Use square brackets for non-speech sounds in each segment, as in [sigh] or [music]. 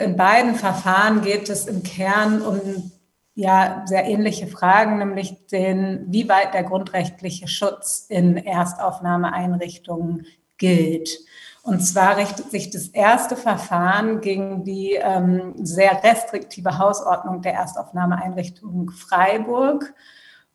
In beiden Verfahren geht es im Kern um ja sehr ähnliche Fragen, nämlich den, wie weit der grundrechtliche Schutz in Erstaufnahmeeinrichtungen gilt. Und zwar richtet sich das erste Verfahren gegen die ähm, sehr restriktive Hausordnung der Erstaufnahmeeinrichtung Freiburg.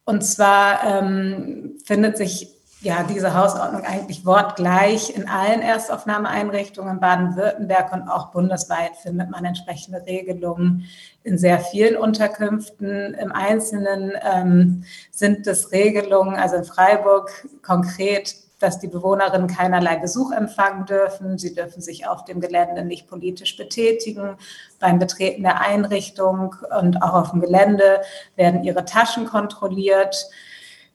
Und zwar ähm, findet sich ja diese Hausordnung eigentlich wortgleich in allen Erstaufnahmeeinrichtungen in Baden-Württemberg und auch bundesweit findet man entsprechende Regelungen in sehr vielen Unterkünften. Im Einzelnen ähm, sind es Regelungen, also in Freiburg konkret dass die Bewohnerinnen keinerlei Besuch empfangen dürfen. Sie dürfen sich auf dem Gelände nicht politisch betätigen. Beim Betreten der Einrichtung und auch auf dem Gelände werden ihre Taschen kontrolliert.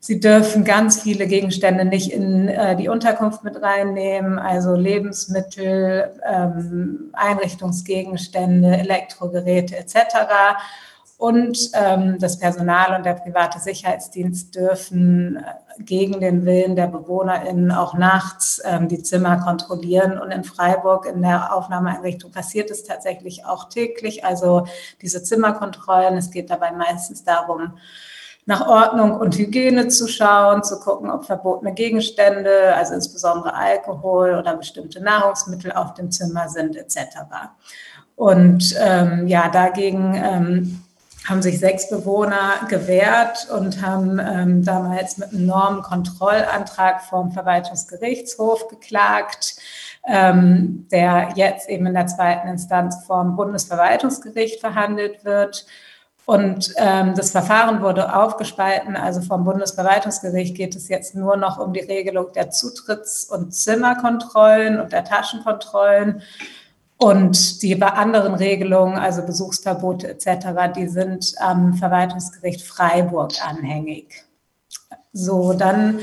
Sie dürfen ganz viele Gegenstände nicht in äh, die Unterkunft mit reinnehmen, also Lebensmittel, ähm, Einrichtungsgegenstände, Elektrogeräte etc. Und ähm, das Personal und der private Sicherheitsdienst dürfen äh, gegen den Willen der BewohnerInnen auch nachts ähm, die Zimmer kontrollieren. Und in Freiburg in der Aufnahmeeinrichtung passiert es tatsächlich auch täglich. Also diese Zimmerkontrollen. Es geht dabei meistens darum, nach Ordnung und Hygiene zu schauen, zu gucken, ob verbotene Gegenstände, also insbesondere Alkohol oder bestimmte Nahrungsmittel auf dem Zimmer sind, etc. Und ähm, ja, dagegen ähm, haben sich sechs Bewohner gewehrt und haben ähm, damals mit einem Normenkontrollantrag vom Verwaltungsgerichtshof geklagt, ähm, der jetzt eben in der zweiten Instanz vom Bundesverwaltungsgericht verhandelt wird. Und ähm, das Verfahren wurde aufgespalten. Also vom Bundesverwaltungsgericht geht es jetzt nur noch um die Regelung der Zutritts- und Zimmerkontrollen und der Taschenkontrollen. Und die anderen Regelungen, also Besuchsverbote etc., die sind am Verwaltungsgericht Freiburg anhängig. So, dann,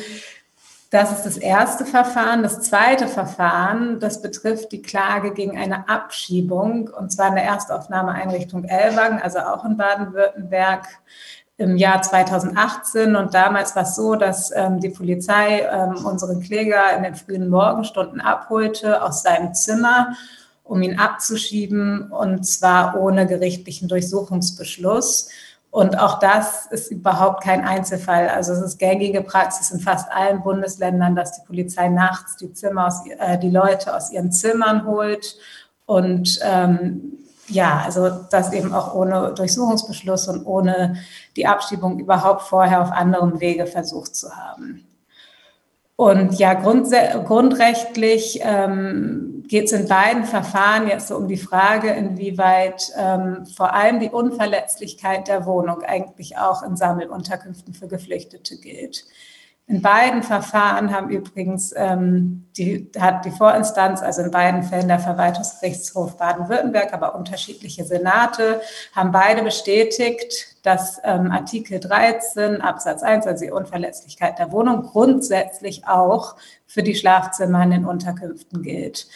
das ist das erste Verfahren. Das zweite Verfahren, das betrifft die Klage gegen eine Abschiebung, und zwar in der Erstaufnahmeeinrichtung Ellwangen, also auch in Baden-Württemberg im Jahr 2018. Und damals war es so, dass ähm, die Polizei ähm, unseren Kläger in den frühen Morgenstunden abholte aus seinem Zimmer um ihn abzuschieben und zwar ohne gerichtlichen Durchsuchungsbeschluss. Und auch das ist überhaupt kein Einzelfall. Also es ist gängige Praxis in fast allen Bundesländern, dass die Polizei nachts die Zimmer aus, äh, die Leute aus ihren Zimmern holt und ähm, ja, also das eben auch ohne Durchsuchungsbeschluss und ohne die Abschiebung überhaupt vorher auf anderem Wege versucht zu haben. Und ja, grundrechtlich ähm, geht es in beiden Verfahren jetzt so um die Frage, inwieweit ähm, vor allem die Unverletzlichkeit der Wohnung eigentlich auch in Sammelunterkünften für Geflüchtete gilt. In beiden Verfahren haben übrigens ähm, die, hat die Vorinstanz, also in beiden Fällen der Verwaltungsgerichtshof Baden-Württemberg, aber unterschiedliche Senate, haben beide bestätigt, dass ähm, Artikel 13 Absatz 1, also die Unverletzlichkeit der Wohnung, grundsätzlich auch für die Schlafzimmer in den Unterkünften gilt.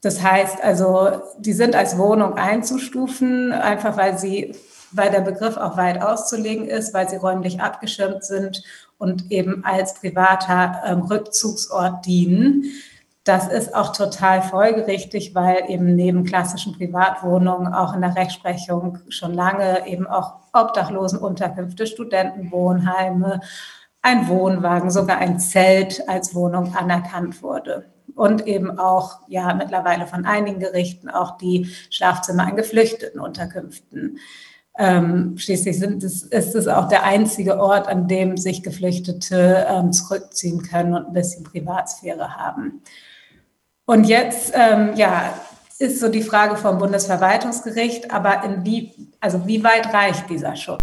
Das heißt also, die sind als Wohnung einzustufen, einfach weil sie weil der Begriff auch weit auszulegen ist, weil sie räumlich abgeschirmt sind und eben als privater ähm, Rückzugsort dienen. Das ist auch total folgerichtig, weil eben neben klassischen Privatwohnungen auch in der Rechtsprechung schon lange eben auch Obdachlosenunterkünfte, Studentenwohnheime, ein Wohnwagen, sogar ein Zelt als Wohnung anerkannt wurde. Und eben auch, ja, mittlerweile von einigen Gerichten auch die Schlafzimmer in geflüchteten Unterkünften ähm, schließlich sind es, ist es auch der einzige Ort, an dem sich Geflüchtete ähm, zurückziehen können und ein bisschen Privatsphäre haben. Und jetzt, ähm, ja, ist so die Frage vom Bundesverwaltungsgericht, aber in wie, also wie weit reicht dieser Schutz?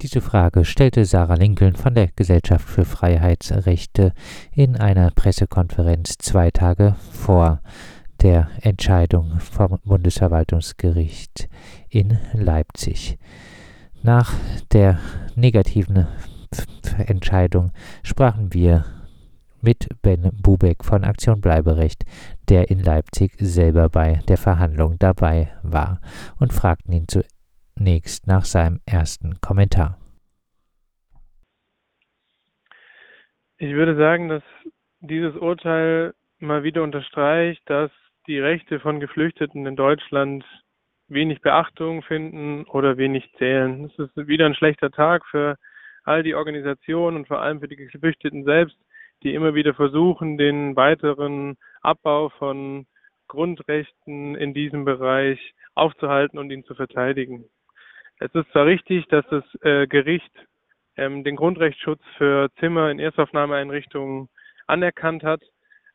Diese Frage stellte Sarah Lincoln von der Gesellschaft für Freiheitsrechte in einer Pressekonferenz zwei Tage vor der Entscheidung vom Bundesverwaltungsgericht in Leipzig. Nach der negativen Entscheidung sprachen wir mit Ben Bubeck von Aktion Bleiberecht, der in Leipzig selber bei der Verhandlung dabei war, und fragten ihn zunächst nach seinem ersten Kommentar. Ich würde sagen, dass dieses Urteil mal wieder unterstreicht, dass die Rechte von Geflüchteten in Deutschland wenig Beachtung finden oder wenig zählen. Es ist wieder ein schlechter Tag für all die Organisationen und vor allem für die Geflüchteten selbst, die immer wieder versuchen, den weiteren Abbau von Grundrechten in diesem Bereich aufzuhalten und ihn zu verteidigen. Es ist zwar richtig, dass das äh, Gericht ähm, den Grundrechtsschutz für Zimmer in Erstaufnahmeeinrichtungen anerkannt hat,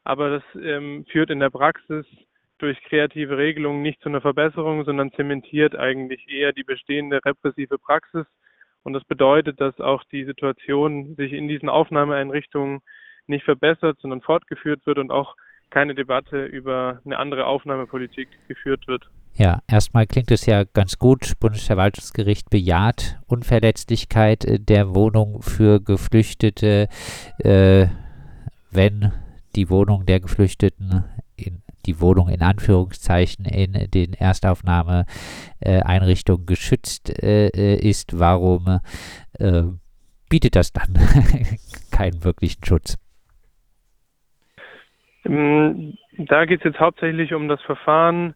aber das ähm, führt in der Praxis durch kreative Regelungen nicht zu einer Verbesserung, sondern zementiert eigentlich eher die bestehende repressive Praxis. Und das bedeutet, dass auch die Situation sich in diesen Aufnahmeeinrichtungen nicht verbessert, sondern fortgeführt wird und auch keine Debatte über eine andere Aufnahmepolitik geführt wird. Ja, erstmal klingt es ja ganz gut. Bundesverwaltungsgericht bejaht Unverletzlichkeit der Wohnung für Geflüchtete, äh, wenn die Wohnung der Geflüchteten die Wohnung in Anführungszeichen in den Erstaufnahmeeinrichtungen geschützt äh, ist, warum äh, bietet das dann [laughs] keinen wirklichen Schutz? Ähm, da geht es jetzt hauptsächlich um das Verfahren,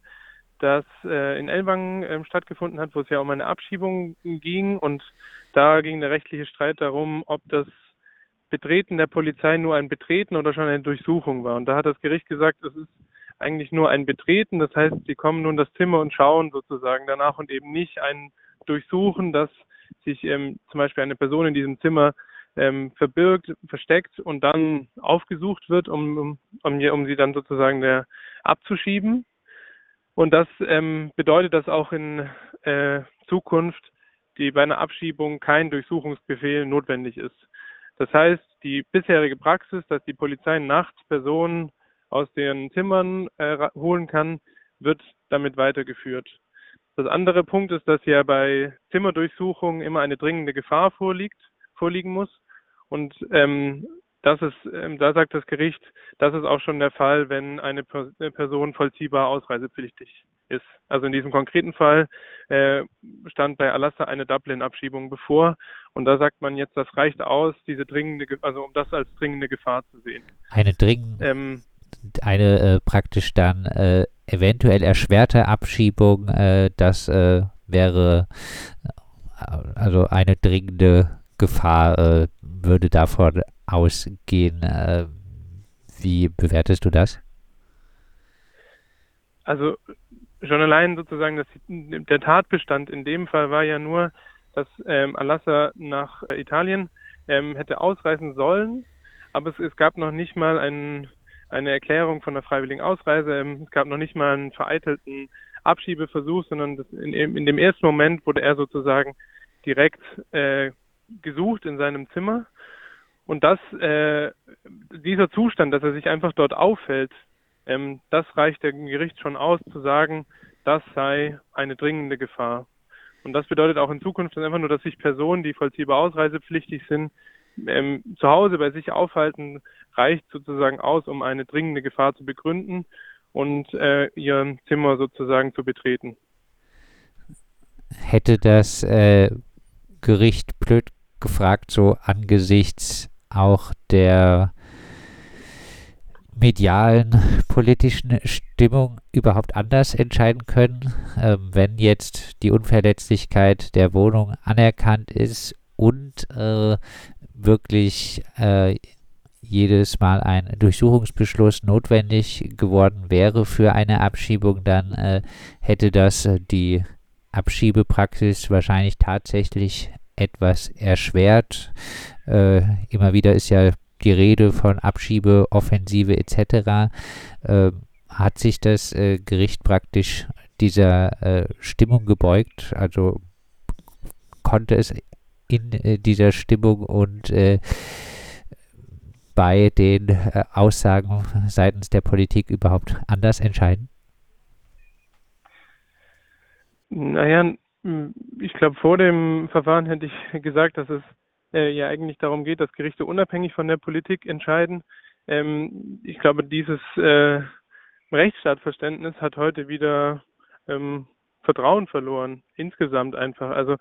das äh, in Elwangen äh, stattgefunden hat, wo es ja um eine Abschiebung ging. Und da ging der rechtliche Streit darum, ob das Betreten der Polizei nur ein Betreten oder schon eine Durchsuchung war. Und da hat das Gericht gesagt, es ist eigentlich nur ein Betreten. Das heißt, sie kommen nun das Zimmer und schauen sozusagen danach und eben nicht ein Durchsuchen, dass sich ähm, zum Beispiel eine Person in diesem Zimmer ähm, verbirgt, versteckt und dann aufgesucht wird, um, um, um, sie dann sozusagen der, abzuschieben. Und das ähm, bedeutet, dass auch in äh, Zukunft die bei einer Abschiebung kein Durchsuchungsbefehl notwendig ist. Das heißt, die bisherige Praxis, dass die Polizei nachts Personen aus den Zimmern äh, holen kann, wird damit weitergeführt. Das andere Punkt ist, dass ja bei Zimmerdurchsuchungen immer eine dringende Gefahr vorliegt, vorliegen muss. Und ähm, das ist, ähm, da sagt das Gericht, das ist auch schon der Fall, wenn eine Person vollziehbar ausreisepflichtig ist. Also in diesem konkreten Fall äh, stand bei Alassa eine Dublin-Abschiebung bevor und da sagt man jetzt, das reicht aus, diese dringende, also um das als dringende Gefahr zu sehen. Eine dringende, ähm, eine äh, praktisch dann äh, eventuell erschwerte Abschiebung, äh, das äh, wäre äh, also eine dringende Gefahr äh, würde davon ausgehen. wie bewertest du das? Also schon allein sozusagen dass der Tatbestand in dem Fall war ja nur, dass ähm, Alassa nach Italien ähm, hätte ausreisen sollen, aber es, es gab noch nicht mal einen eine Erklärung von der freiwilligen Ausreise. Ähm, es gab noch nicht mal einen vereitelten Abschiebeversuch, sondern in, in, dem ersten Moment wurde er sozusagen direkt äh, gesucht in seinem Zimmer. Und das, äh, dieser Zustand, dass er sich einfach dort auffällt, ähm, das reicht dem Gericht schon aus, zu sagen, das sei eine dringende Gefahr. Und das bedeutet auch in Zukunft einfach nur, dass sich Personen, die vollziehbar ausreisepflichtig sind, ähm, zu Hause bei sich aufhalten, reicht sozusagen aus, um eine dringende Gefahr zu begründen und äh, ihr Zimmer sozusagen zu betreten. Hätte das äh, Gericht blöd gefragt, so angesichts auch der medialen politischen Stimmung überhaupt anders entscheiden können, äh, wenn jetzt die Unverletzlichkeit der Wohnung anerkannt ist und äh, wirklich äh, jedes Mal ein Durchsuchungsbeschluss notwendig geworden wäre für eine Abschiebung, dann äh, hätte das äh, die Abschiebepraxis wahrscheinlich tatsächlich etwas erschwert. Äh, immer wieder ist ja die Rede von Abschiebeoffensive etc. Äh, hat sich das äh, Gericht praktisch dieser Stimmung gebeugt? Also konnte es in äh, dieser Stimmung und äh, bei den äh, Aussagen seitens der Politik überhaupt anders entscheiden? Naja, ich glaube, vor dem Verfahren hätte ich gesagt, dass es äh, ja eigentlich darum geht, dass Gerichte unabhängig von der Politik entscheiden. Ähm, ich glaube, dieses äh, Rechtsstaatverständnis hat heute wieder ähm, Vertrauen verloren, insgesamt einfach. Also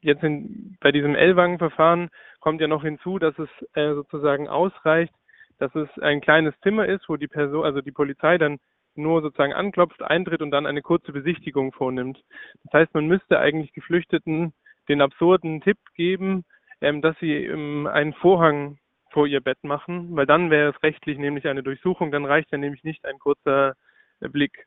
jetzt in, bei diesem Ellwangen-Verfahren kommt ja noch hinzu, dass es äh, sozusagen ausreicht, dass es ein kleines Zimmer ist, wo die Person, also die Polizei dann nur sozusagen anklopft, eintritt und dann eine kurze Besichtigung vornimmt. Das heißt, man müsste eigentlich Geflüchteten den absurden Tipp geben, ähm, dass sie ähm, einen Vorhang vor ihr Bett machen, weil dann wäre es rechtlich nämlich eine Durchsuchung, dann reicht ja nämlich nicht ein kurzer äh, Blick.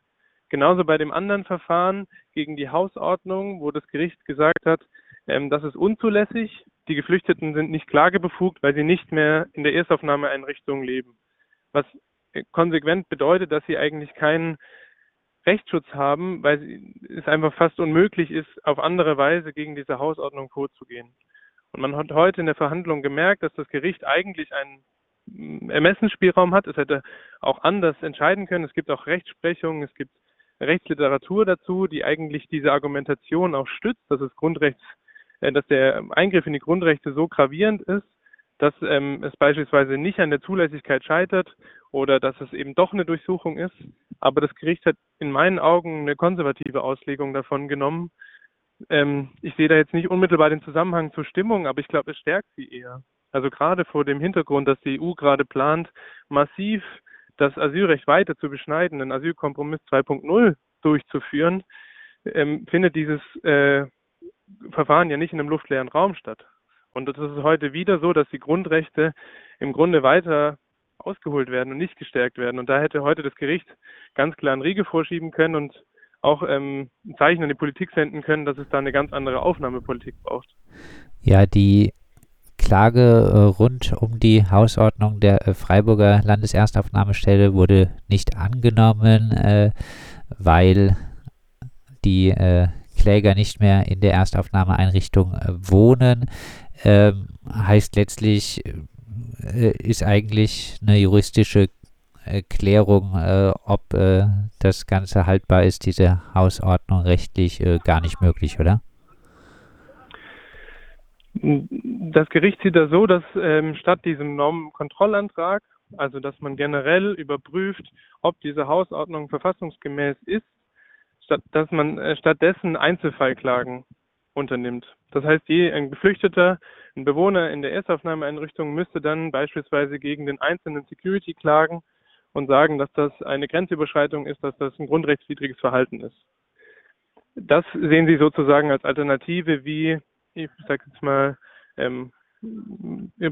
Genauso bei dem anderen Verfahren gegen die Hausordnung, wo das Gericht gesagt hat, ähm, das ist unzulässig. Die Geflüchteten sind nicht klagebefugt, weil sie nicht mehr in der Erstaufnahmeeinrichtung leben. Was äh, konsequent bedeutet, dass sie eigentlich keinen Rechtsschutz haben, weil es einfach fast unmöglich ist, auf andere Weise gegen diese Hausordnung vorzugehen. Und man hat heute in der Verhandlung gemerkt, dass das Gericht eigentlich einen mm, Ermessensspielraum hat. Es hätte auch anders entscheiden können. Es gibt auch Rechtsprechungen, es gibt Rechtsliteratur dazu, die eigentlich diese Argumentation auch stützt, dass es Grundrechts, äh, dass der Eingriff in die Grundrechte so gravierend ist, dass ähm, es beispielsweise nicht an der Zulässigkeit scheitert oder dass es eben doch eine Durchsuchung ist. Aber das Gericht hat in meinen Augen eine konservative Auslegung davon genommen. Ähm, ich sehe da jetzt nicht unmittelbar den Zusammenhang zur Stimmung, aber ich glaube, es stärkt sie eher. Also gerade vor dem Hintergrund, dass die EU gerade plant, massiv das Asylrecht weiter zu beschneiden, den Asylkompromiss 2.0 durchzuführen, ähm, findet dieses äh, Verfahren ja nicht in einem luftleeren Raum statt. Und es ist heute wieder so, dass die Grundrechte im Grunde weiter ausgeholt werden und nicht gestärkt werden. Und da hätte heute das Gericht ganz klar einen Riegel vorschieben können und auch ähm, ein Zeichen an die Politik senden können, dass es da eine ganz andere Aufnahmepolitik braucht. Ja, die Klage äh, rund um die Hausordnung der äh, Freiburger Landeserstaufnahmestelle wurde nicht angenommen, äh, weil die äh, Kläger nicht mehr in der Erstaufnahmeeinrichtung äh, wohnen. Ähm, heißt letztlich, äh, ist eigentlich eine juristische Klärung, ob das Ganze haltbar ist, diese Hausordnung rechtlich gar nicht möglich, oder? Das Gericht sieht das so, dass ähm, statt diesem Normenkontrollantrag, also dass man generell überprüft, ob diese Hausordnung verfassungsgemäß ist, statt, dass man äh, stattdessen Einzelfallklagen unternimmt. Das heißt, je ein Geflüchteter, ein Bewohner in der Erstaufnahmeeinrichtung müsste dann beispielsweise gegen den einzelnen Security klagen und sagen, dass das eine Grenzüberschreitung ist, dass das ein grundrechtswidriges Verhalten ist. Das sehen Sie sozusagen als Alternative, wie ich sage jetzt mal, ähm,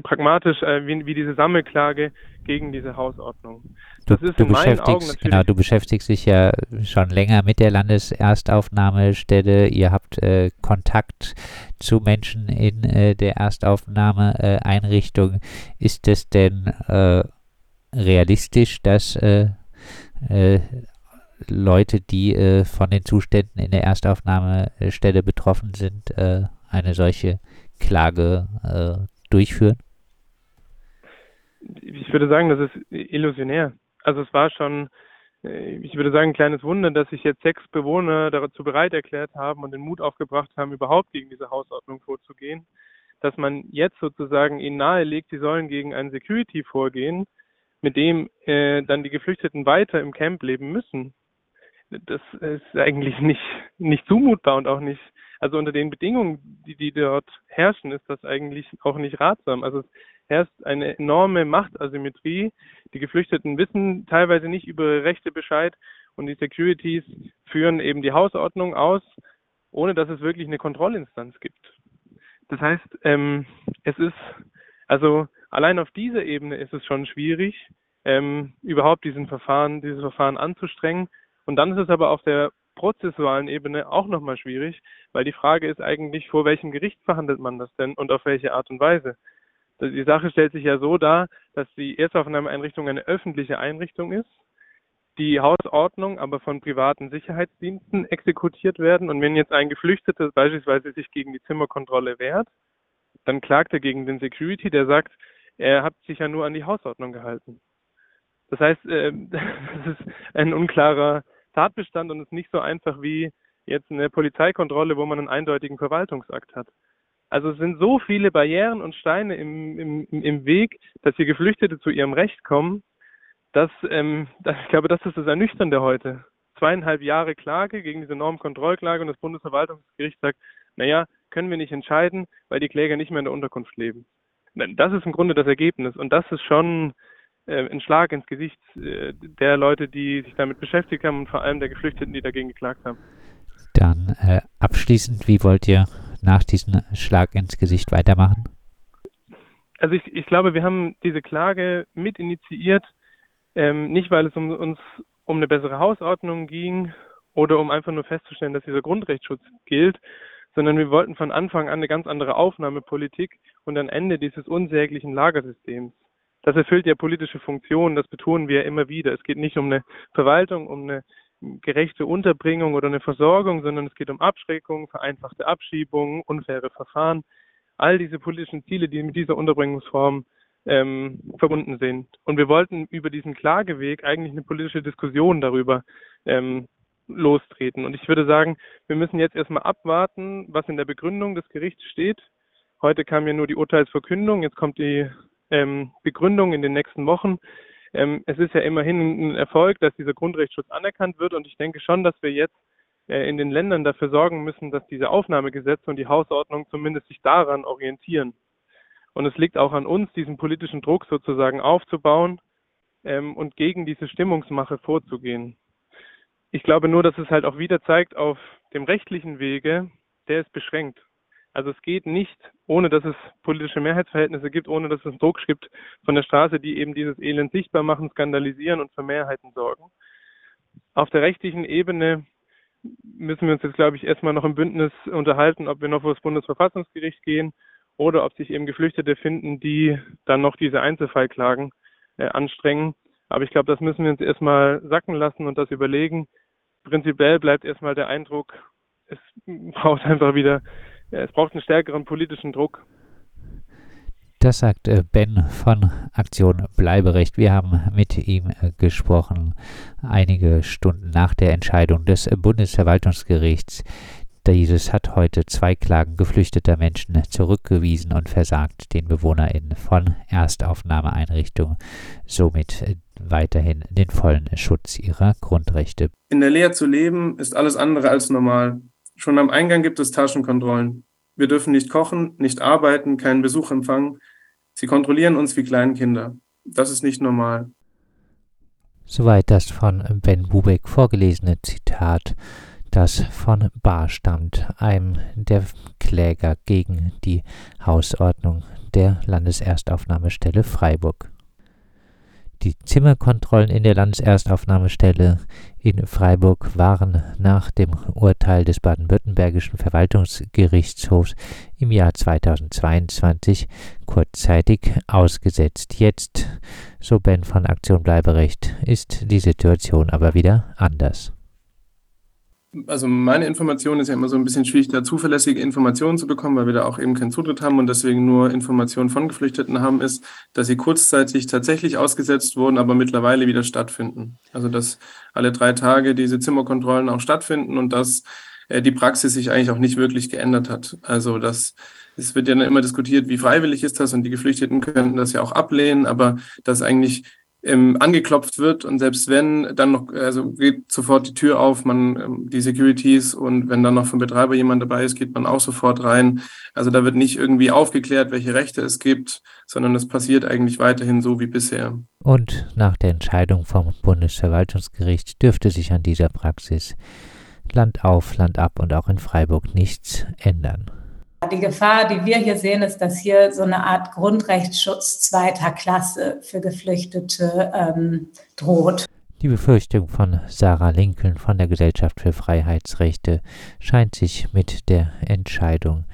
pragmatisch, äh, wie, wie, diese Sammelklage gegen diese Hausordnung. Das du, ist du in meinen Augen natürlich. Genau, du beschäftigst dich ja schon länger mit der Landeserstaufnahmestelle. Ihr habt äh, Kontakt zu Menschen in äh, der Erstaufnahmeeinrichtung. Äh, ist es denn äh, realistisch, dass äh, Leute, die von den Zuständen in der Erstaufnahmestelle betroffen sind, eine solche Klage äh, durchführen? Ich würde sagen, das ist illusionär. Also es war schon, äh, ich würde sagen, ein kleines Wunder, dass sich jetzt sechs Bewohner dazu bereit erklärt haben und den Mut aufgebracht haben, überhaupt gegen diese Hausordnung vorzugehen. Dass man jetzt sozusagen ihnen nahelegt, sie sollen gegen ein Security vorgehen, mit dem äh, dann die Geflüchteten weiter im Camp leben müssen. Das ist eigentlich nicht, nicht zumutbar und auch nicht also unter den Bedingungen, die, die dort herrschen, ist das eigentlich auch nicht ratsam. Also es herrscht eine enorme Machtasymmetrie. Die Geflüchteten wissen teilweise nicht über Rechte Bescheid und die Securities führen eben die Hausordnung aus, ohne dass es wirklich eine Kontrollinstanz gibt. Das heißt, ähm, es ist, also allein auf dieser Ebene ist es schon schwierig, ähm, überhaupt diesen Verfahren, dieses Verfahren anzustrengen. Und dann ist es aber auf der prozessualen Ebene auch nochmal schwierig, weil die Frage ist eigentlich, vor welchem Gericht verhandelt man das denn und auf welche Art und Weise? Die Sache stellt sich ja so dar, dass die Erstaufnahmeeinrichtung eine öffentliche Einrichtung ist, die Hausordnung aber von privaten Sicherheitsdiensten exekutiert werden. Und wenn jetzt ein Geflüchteter beispielsweise sich gegen die Zimmerkontrolle wehrt, dann klagt er gegen den Security, der sagt, er hat sich ja nur an die Hausordnung gehalten. Das heißt, äh, [laughs] das ist ein unklarer Tatbestand und ist nicht so einfach wie jetzt eine Polizeikontrolle, wo man einen eindeutigen Verwaltungsakt hat. Also es sind so viele Barrieren und Steine im, im, im Weg, dass hier Geflüchtete zu ihrem Recht kommen, dass, ähm, [laughs] ich glaube, das ist das Ernüchternde heute. Zweieinhalb Jahre Klage gegen diese Normkontrollklage und das Bundesverwaltungsgericht sagt, naja, können wir nicht entscheiden, weil die Kläger nicht mehr in der Unterkunft leben. Das ist im Grunde das Ergebnis und das ist schon äh, ein Schlag ins Gesicht äh, der Leute, die sich damit beschäftigt haben und vor allem der Geflüchteten, die dagegen geklagt haben. Dann äh, abschließend, wie wollt ihr nach diesem Schlag ins Gesicht weitermachen? Also ich, ich glaube, wir haben diese Klage mit initiiert, ähm, nicht weil es um, uns um eine bessere Hausordnung ging oder um einfach nur festzustellen, dass dieser Grundrechtsschutz gilt, sondern wir wollten von Anfang an eine ganz andere Aufnahmepolitik und ein Ende dieses unsäglichen Lagersystems. Das erfüllt ja politische Funktionen, das betonen wir ja immer wieder. Es geht nicht um eine Verwaltung, um eine gerechte Unterbringung oder eine Versorgung, sondern es geht um Abschreckung, vereinfachte Abschiebungen, unfaire Verfahren. All diese politischen Ziele, die mit dieser Unterbringungsform ähm, verbunden sind. Und wir wollten über diesen Klageweg eigentlich eine politische Diskussion darüber ähm, lostreten. Und ich würde sagen, wir müssen jetzt erstmal abwarten, was in der Begründung des Gerichts steht. Heute kam ja nur die Urteilsverkündung, jetzt kommt die ähm, Begründung in den nächsten Wochen. Ähm, es ist ja immerhin ein Erfolg, dass dieser Grundrechtsschutz anerkannt wird und ich denke schon, dass wir jetzt äh, in den Ländern dafür sorgen müssen, dass diese Aufnahmegesetze und die Hausordnung zumindest sich daran orientieren. Und es liegt auch an uns, diesen politischen Druck sozusagen aufzubauen ähm, und gegen diese Stimmungsmache vorzugehen. Ich glaube nur, dass es halt auch wieder zeigt, auf dem rechtlichen Wege, der ist beschränkt. Also es geht nicht, ohne dass es politische Mehrheitsverhältnisse gibt, ohne dass es Druck gibt von der Straße, die eben dieses Elend sichtbar machen, skandalisieren und für Mehrheiten sorgen. Auf der rechtlichen Ebene müssen wir uns jetzt, glaube ich, erstmal noch im Bündnis unterhalten, ob wir noch vor das Bundesverfassungsgericht gehen oder ob sich eben Geflüchtete finden, die dann noch diese Einzelfallklagen äh, anstrengen. Aber ich glaube, das müssen wir uns erstmal sacken lassen und das überlegen. Prinzipiell bleibt erstmal der Eindruck, es [laughs] braucht einfach wieder es braucht einen stärkeren politischen Druck. Das sagt äh, Ben von Aktion Bleiberecht. Wir haben mit ihm äh, gesprochen einige Stunden nach der Entscheidung des Bundesverwaltungsgerichts. Dieses hat heute zwei Klagen geflüchteter Menschen zurückgewiesen und versagt den BewohnerInnen von Erstaufnahmeeinrichtungen somit äh, weiterhin den vollen Schutz ihrer Grundrechte. In der Lehre zu leben ist alles andere als normal. Schon am Eingang gibt es Taschenkontrollen. Wir dürfen nicht kochen, nicht arbeiten, keinen Besuch empfangen. Sie kontrollieren uns wie Kleinkinder. Das ist nicht normal. Soweit das von Ben Bubeck vorgelesene Zitat, das von Bar stammt, einem der Kläger gegen die Hausordnung der Landeserstaufnahmestelle Freiburg. Die Zimmerkontrollen in der Landeserstaufnahmestelle in Freiburg waren nach dem Urteil des baden-württembergischen Verwaltungsgerichtshofs im Jahr 2022 kurzzeitig ausgesetzt. Jetzt, so Ben von Aktion Bleiberecht, ist die Situation aber wieder anders also meine Information ist ja immer so ein bisschen schwierig, da zuverlässige Informationen zu bekommen, weil wir da auch eben keinen Zutritt haben und deswegen nur Informationen von Geflüchteten haben, ist, dass sie kurzzeitig tatsächlich ausgesetzt wurden, aber mittlerweile wieder stattfinden. Also dass alle drei Tage diese Zimmerkontrollen auch stattfinden und dass äh, die Praxis sich eigentlich auch nicht wirklich geändert hat. Also das es wird ja dann immer diskutiert, wie freiwillig ist das und die Geflüchteten könnten das ja auch ablehnen, aber dass eigentlich ähm, angeklopft wird und selbst wenn dann noch, also geht sofort die Tür auf, man ähm, die Securities und wenn dann noch vom Betreiber jemand dabei ist, geht man auch sofort rein. Also da wird nicht irgendwie aufgeklärt, welche Rechte es gibt, sondern es passiert eigentlich weiterhin so wie bisher. Und nach der Entscheidung vom Bundesverwaltungsgericht dürfte sich an dieser Praxis Land auf, Land ab und auch in Freiburg nichts ändern. Die Gefahr, die wir hier sehen, ist, dass hier so eine Art Grundrechtsschutz zweiter Klasse für Geflüchtete ähm, droht. Die Befürchtung von Sarah Lincoln von der Gesellschaft für Freiheitsrechte scheint sich mit der Entscheidung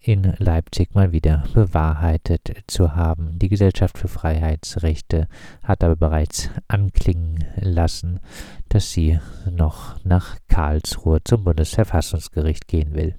in Leipzig mal wieder bewahrheitet zu haben. Die Gesellschaft für Freiheitsrechte hat aber bereits anklingen lassen, dass sie noch nach Karlsruhe zum Bundesverfassungsgericht gehen will.